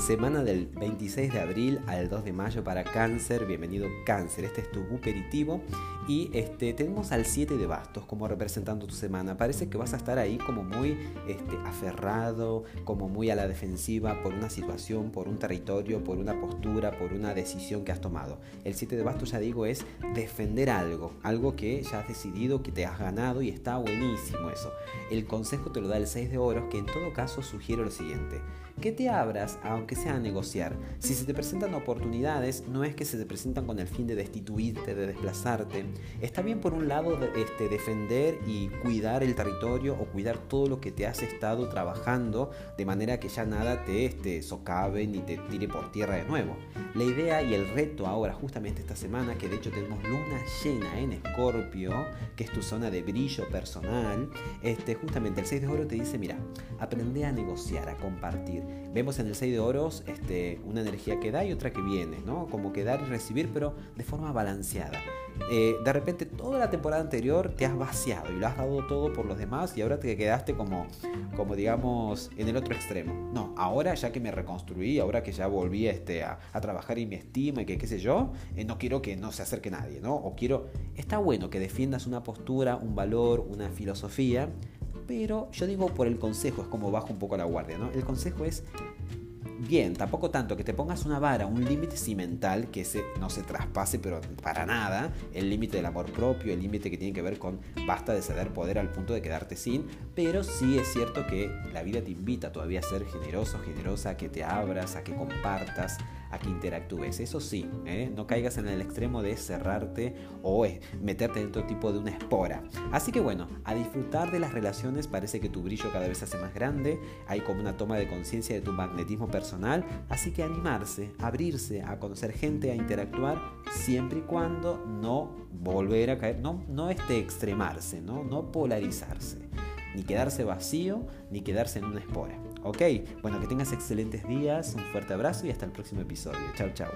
Semana del 26 de abril al 2 de mayo para cáncer. Bienvenido cáncer. Este es tu buperitivo. Y este, tenemos al 7 de bastos como representando tu semana. Parece que vas a estar ahí como muy este, aferrado, como muy a la defensiva por una situación, por un territorio, por una postura, por una decisión que has tomado. El 7 de bastos, ya digo, es defender algo. Algo que ya has decidido, que te has ganado y está buenísimo eso. El consejo te lo da el 6 de oros, que en todo caso sugiere lo siguiente. Que te abras, aunque sea a negociar. Si se te presentan oportunidades, no es que se te presentan con el fin de destituirte, de desplazarte. Está bien por un lado este, defender y cuidar el territorio o cuidar todo lo que te has estado trabajando de manera que ya nada te este, socave ni te tire por tierra de nuevo. La idea y el reto ahora, justamente esta semana, que de hecho tenemos luna llena en Escorpio, que es tu zona de brillo personal, este, justamente el 6 de oro te dice, mira, aprende a negociar, a compartir. Vemos en el 6 de este, una energía que da y otra que viene, ¿no? Como que dar y recibir, pero de forma balanceada. Eh, de repente toda la temporada anterior te has vaciado y lo has dado todo por los demás y ahora te quedaste como, como digamos, en el otro extremo. No, ahora ya que me reconstruí, ahora que ya volví este, a, trabajar y mi estima y que qué sé yo, eh, no quiero que no se acerque nadie, ¿no? O quiero, está bueno que defiendas una postura, un valor, una filosofía, pero yo digo por el consejo, es como bajo un poco la guardia, ¿no? El consejo es bien, tampoco tanto que te pongas una vara, un límite cimental que se, no se traspase, pero para nada, el límite del amor propio, el límite que tiene que ver con basta de ceder poder al punto de quedarte sin, pero sí es cierto que la vida te invita todavía a ser generoso, generosa, a que te abras, a que compartas, a que interactúes. Eso sí, ¿eh? no caigas en el extremo de cerrarte o eh, meterte dentro tipo de una espora. Así que bueno, a disfrutar de las relaciones parece que tu brillo cada vez se hace más grande, hay como una toma de conciencia de tu magnetismo personal, así que animarse, abrirse a conocer gente, a interactuar, siempre y cuando no volver a caer, no, no este extremarse, ¿no? no polarizarse, ni quedarse vacío, ni quedarse en una espora. Ok, bueno, que tengas excelentes días, un fuerte abrazo y hasta el próximo episodio. Chao, chao.